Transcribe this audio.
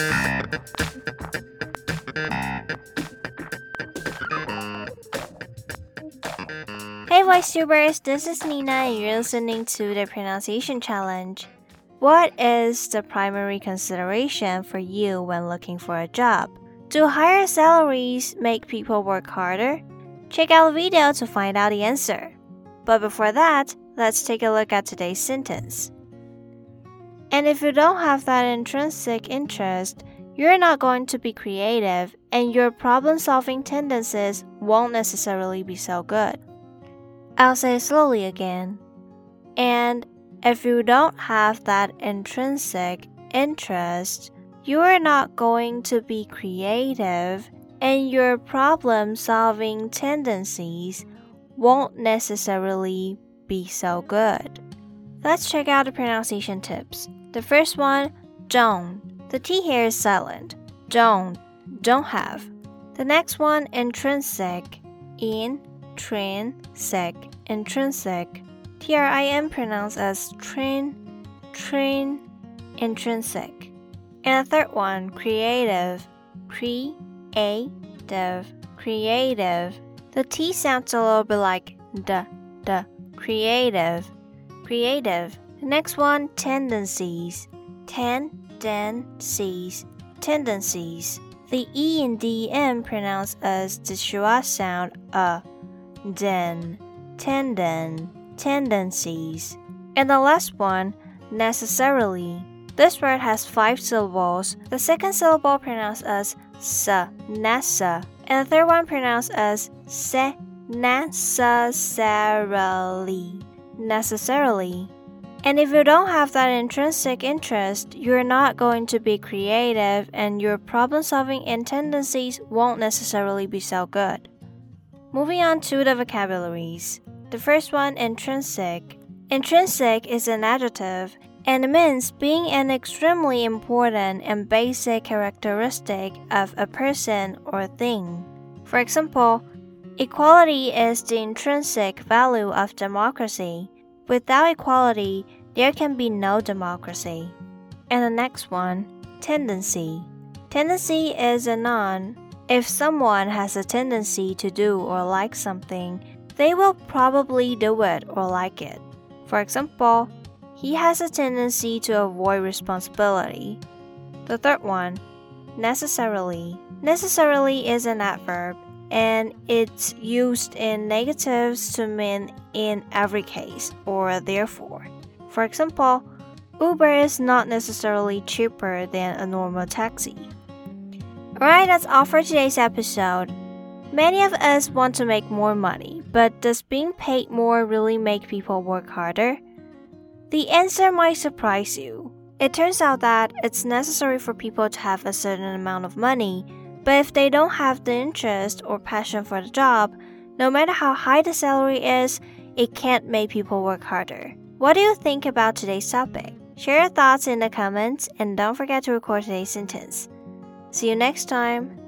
Hey VoiceTubers, this is Nina and you're listening to the Pronunciation Challenge. What is the primary consideration for you when looking for a job? Do higher salaries make people work harder? Check out the video to find out the answer. But before that, let's take a look at today's sentence. And if you don't have that intrinsic interest, you're not going to be creative and your problem solving tendencies won't necessarily be so good. I'll say it slowly again. And if you don't have that intrinsic interest, you are not going to be creative and your problem solving tendencies won't necessarily be so good. Let's check out the pronunciation tips. The first one, don't. The T here is silent. Don't, don't have. The next one, intrinsic. In, trin, sec, intrinsic. T R I N pronounced as trin, trin, intrinsic. And the third one, creative. Cre, a, dev, creative. The T sounds a little bit like d, d, creative, creative. Next one, tendencies. ten Tendencies, tendencies. The E and D N pronounced as the schwa sound a, den, tendon, tendencies. And the last one, necessarily. This word has five syllables. The second syllable pronounced as sa, nasa, and the third one pronounced as se, necessarily, necessarily. And if you don't have that intrinsic interest, you're not going to be creative and your problem solving and tendencies won't necessarily be so good. Moving on to the vocabularies. The first one, intrinsic. Intrinsic is an adjective and means being an extremely important and basic characteristic of a person or thing. For example, equality is the intrinsic value of democracy. Without equality, there can be no democracy. And the next one, tendency. Tendency is a noun. If someone has a tendency to do or like something, they will probably do it or like it. For example, he has a tendency to avoid responsibility. The third one, necessarily. Necessarily is an adverb and it's used in negatives to mean in every case or therefore. For example, Uber is not necessarily cheaper than a normal taxi. Alright, that's all for today's episode. Many of us want to make more money, but does being paid more really make people work harder? The answer might surprise you. It turns out that it's necessary for people to have a certain amount of money but if they don't have the interest or passion for the job, no matter how high the salary is, it can't make people work harder. What do you think about today's topic? Share your thoughts in the comments and don't forget to record today's sentence. See you next time.